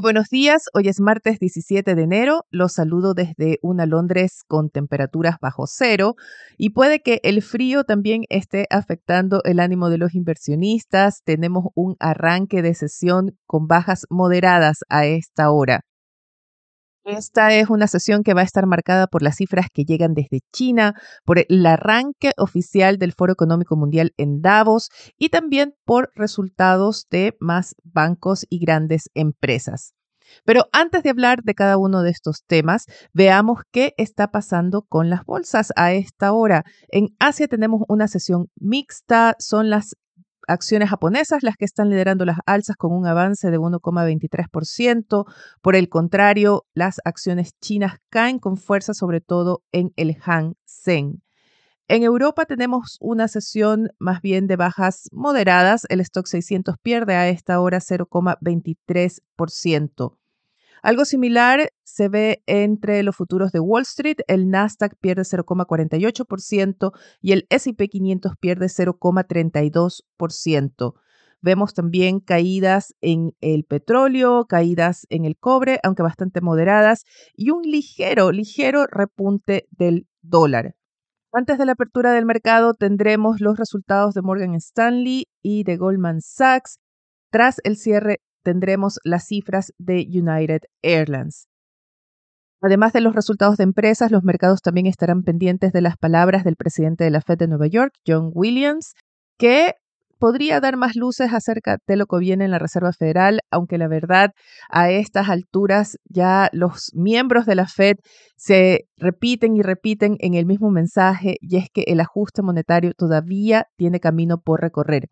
Buenos días, hoy es martes 17 de enero, los saludo desde una Londres con temperaturas bajo cero y puede que el frío también esté afectando el ánimo de los inversionistas. Tenemos un arranque de sesión con bajas moderadas a esta hora. Esta es una sesión que va a estar marcada por las cifras que llegan desde China, por el arranque oficial del Foro Económico Mundial en Davos y también por resultados de más bancos y grandes empresas. Pero antes de hablar de cada uno de estos temas, veamos qué está pasando con las bolsas a esta hora. En Asia tenemos una sesión mixta, son las acciones japonesas las que están liderando las alzas con un avance de 1,23%. Por el contrario, las acciones chinas caen con fuerza, sobre todo en el Hang Seng. En Europa tenemos una sesión más bien de bajas moderadas. El stock 600 pierde a esta hora 0,23%. Algo similar se ve entre los futuros de Wall Street. El Nasdaq pierde 0,48% y el SP 500 pierde 0,32%. Vemos también caídas en el petróleo, caídas en el cobre, aunque bastante moderadas, y un ligero, ligero repunte del dólar. Antes de la apertura del mercado tendremos los resultados de Morgan Stanley y de Goldman Sachs. Tras el cierre tendremos las cifras de United Airlines. Además de los resultados de empresas, los mercados también estarán pendientes de las palabras del presidente de la Fed de Nueva York, John Williams, que podría dar más luces acerca de lo que viene en la Reserva Federal, aunque la verdad a estas alturas ya los miembros de la Fed se repiten y repiten en el mismo mensaje y es que el ajuste monetario todavía tiene camino por recorrer.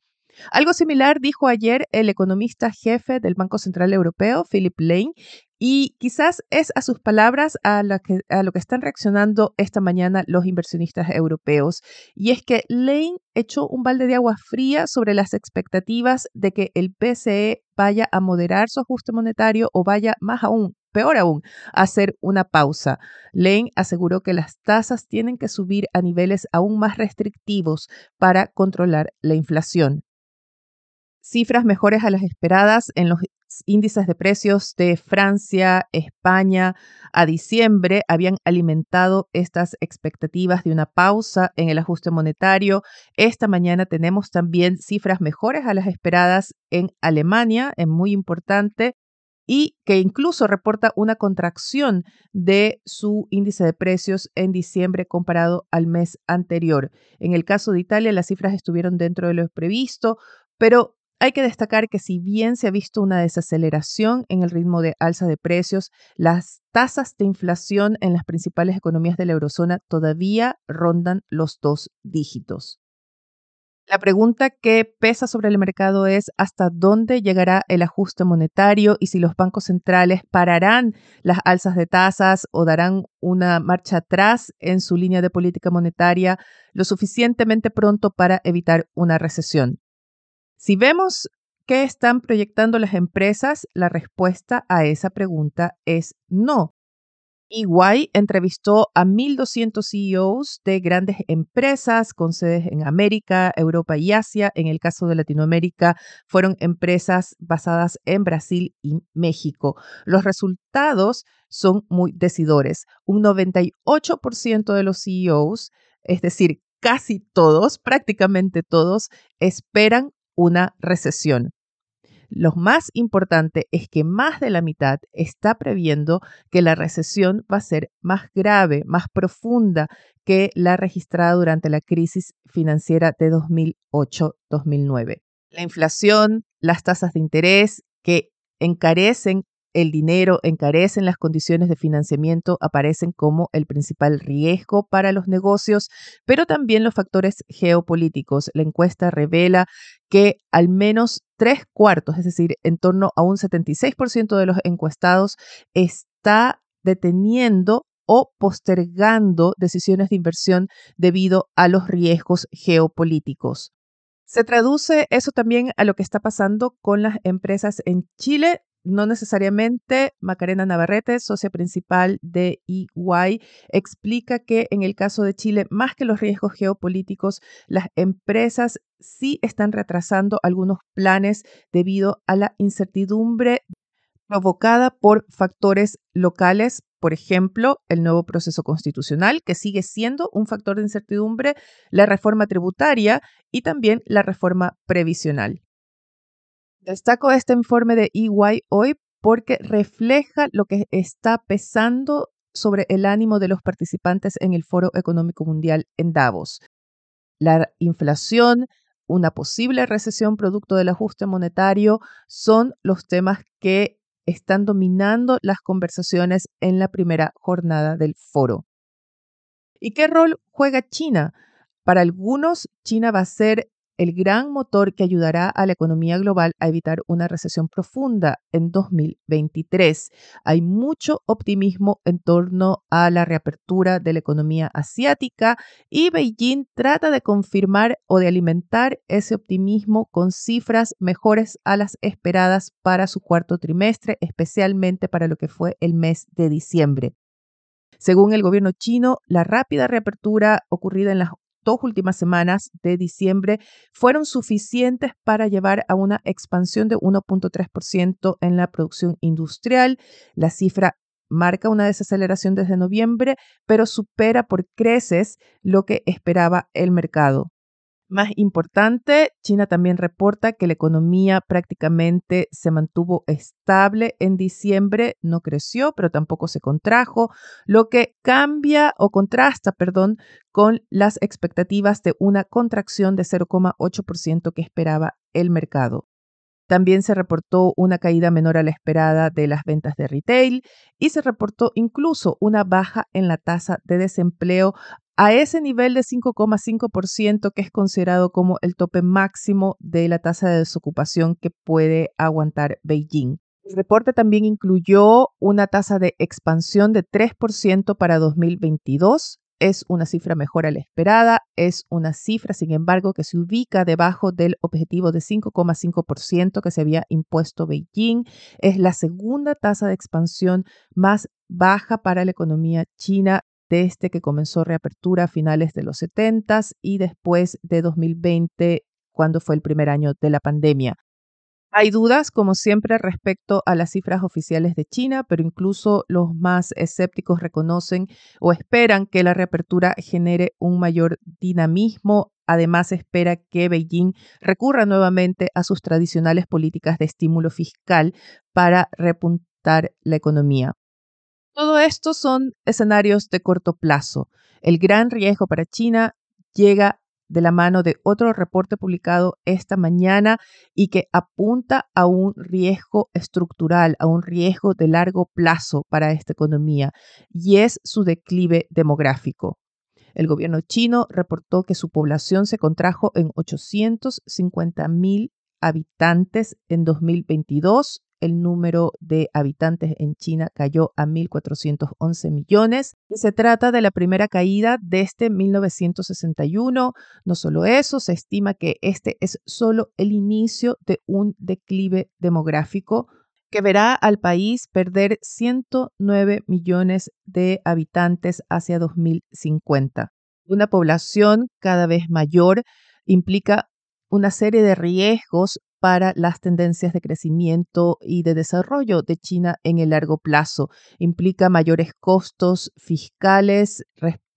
Algo similar dijo ayer el economista jefe del Banco Central Europeo, Philip Lane, y quizás es a sus palabras a, lo que están reaccionando esta mañana los inversionistas europeos. Y es que Lane echó un balde de agua fría sobre las expectativas de que el BCE vaya a moderar su ajuste monetario o vaya más aún, peor aún, a hacer una pausa. Lane aseguró que las tasas tienen que subir a niveles aún más restrictivos para controlar la inflación cifras mejores a las esperadas en los índices de precios de Francia, España a diciembre habían alimentado estas expectativas de una pausa en el ajuste monetario. Esta mañana tenemos también cifras mejores a las esperadas en Alemania, es muy importante, y que incluso reporta una contracción de su índice de precios en diciembre comparado al mes anterior. En el caso de Italia, las cifras estuvieron dentro de lo previsto, pero hay que destacar que si bien se ha visto una desaceleración en el ritmo de alza de precios, las tasas de inflación en las principales economías de la eurozona todavía rondan los dos dígitos. La pregunta que pesa sobre el mercado es hasta dónde llegará el ajuste monetario y si los bancos centrales pararán las alzas de tasas o darán una marcha atrás en su línea de política monetaria lo suficientemente pronto para evitar una recesión. Si vemos qué están proyectando las empresas, la respuesta a esa pregunta es no. EY entrevistó a 1.200 CEOs de grandes empresas con sedes en América, Europa y Asia. En el caso de Latinoamérica, fueron empresas basadas en Brasil y México. Los resultados son muy decidores. Un 98% de los CEOs, es decir, casi todos, prácticamente todos, esperan una recesión. Lo más importante es que más de la mitad está previendo que la recesión va a ser más grave, más profunda que la registrada durante la crisis financiera de 2008-2009. La inflación, las tasas de interés que encarecen el dinero, encarecen las condiciones de financiamiento, aparecen como el principal riesgo para los negocios, pero también los factores geopolíticos. La encuesta revela que al menos tres cuartos, es decir, en torno a un 76% de los encuestados, está deteniendo o postergando decisiones de inversión debido a los riesgos geopolíticos. Se traduce eso también a lo que está pasando con las empresas en Chile. No necesariamente Macarena Navarrete, socia principal de EY, explica que en el caso de Chile, más que los riesgos geopolíticos, las empresas sí están retrasando algunos planes debido a la incertidumbre provocada por factores locales, por ejemplo, el nuevo proceso constitucional, que sigue siendo un factor de incertidumbre, la reforma tributaria y también la reforma previsional. Destaco este informe de EY hoy porque refleja lo que está pesando sobre el ánimo de los participantes en el Foro Económico Mundial en Davos. La inflación, una posible recesión producto del ajuste monetario son los temas que están dominando las conversaciones en la primera jornada del foro. ¿Y qué rol juega China? Para algunos, China va a ser el gran motor que ayudará a la economía global a evitar una recesión profunda en 2023. Hay mucho optimismo en torno a la reapertura de la economía asiática y Beijing trata de confirmar o de alimentar ese optimismo con cifras mejores a las esperadas para su cuarto trimestre, especialmente para lo que fue el mes de diciembre. Según el gobierno chino, la rápida reapertura ocurrida en las dos últimas semanas de diciembre fueron suficientes para llevar a una expansión de 1.3% en la producción industrial. La cifra marca una desaceleración desde noviembre, pero supera por creces lo que esperaba el mercado. Más importante, China también reporta que la economía prácticamente se mantuvo estable en diciembre, no creció, pero tampoco se contrajo, lo que cambia o contrasta, perdón, con las expectativas de una contracción de 0,8% que esperaba el mercado. También se reportó una caída menor a la esperada de las ventas de retail y se reportó incluso una baja en la tasa de desempleo a ese nivel de 5,5% que es considerado como el tope máximo de la tasa de desocupación que puede aguantar Beijing. El reporte también incluyó una tasa de expansión de 3% para 2022. Es una cifra mejor a la esperada, es una cifra, sin embargo, que se ubica debajo del objetivo de 5,5% que se había impuesto Beijing. Es la segunda tasa de expansión más baja para la economía china desde que comenzó reapertura a finales de los 70 y después de 2020, cuando fue el primer año de la pandemia. Hay dudas, como siempre, respecto a las cifras oficiales de China, pero incluso los más escépticos reconocen o esperan que la reapertura genere un mayor dinamismo. Además, espera que Beijing recurra nuevamente a sus tradicionales políticas de estímulo fiscal para repuntar la economía. Todo esto son escenarios de corto plazo. El gran riesgo para China llega de la mano de otro reporte publicado esta mañana y que apunta a un riesgo estructural, a un riesgo de largo plazo para esta economía, y es su declive demográfico. El gobierno chino reportó que su población se contrajo en 850 mil habitantes en 2022 el número de habitantes en China cayó a 1.411 millones. Y se trata de la primera caída desde 1961. No solo eso, se estima que este es solo el inicio de un declive demográfico que verá al país perder 109 millones de habitantes hacia 2050. Una población cada vez mayor implica una serie de riesgos para las tendencias de crecimiento y de desarrollo de China en el largo plazo. Implica mayores costos fiscales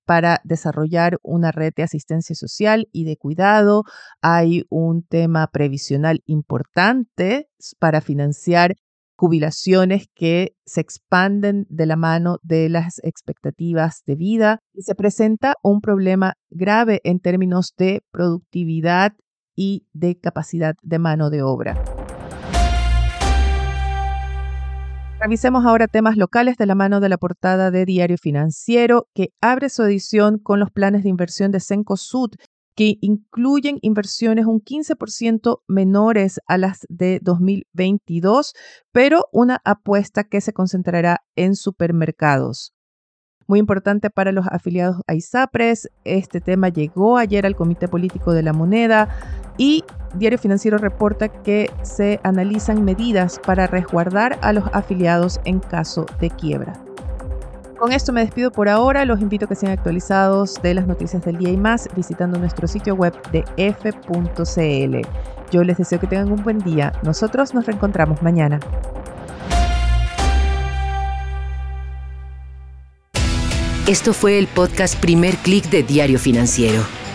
para desarrollar una red de asistencia social y de cuidado. Hay un tema previsional importante para financiar jubilaciones que se expanden de la mano de las expectativas de vida y se presenta un problema grave en términos de productividad y de capacidad de mano de obra. Revisemos ahora temas locales de la mano de la portada de Diario Financiero, que abre su edición con los planes de inversión de Cencosud, que incluyen inversiones un 15% menores a las de 2022, pero una apuesta que se concentrará en supermercados. Muy importante para los afiliados a ISAPRES, este tema llegó ayer al Comité Político de la Moneda y Diario Financiero reporta que se analizan medidas para resguardar a los afiliados en caso de quiebra. Con esto me despido por ahora. Los invito a que sean actualizados de las noticias del día y más visitando nuestro sitio web de f.cl. Yo les deseo que tengan un buen día. Nosotros nos reencontramos mañana. Esto fue el podcast Primer Click de Diario Financiero.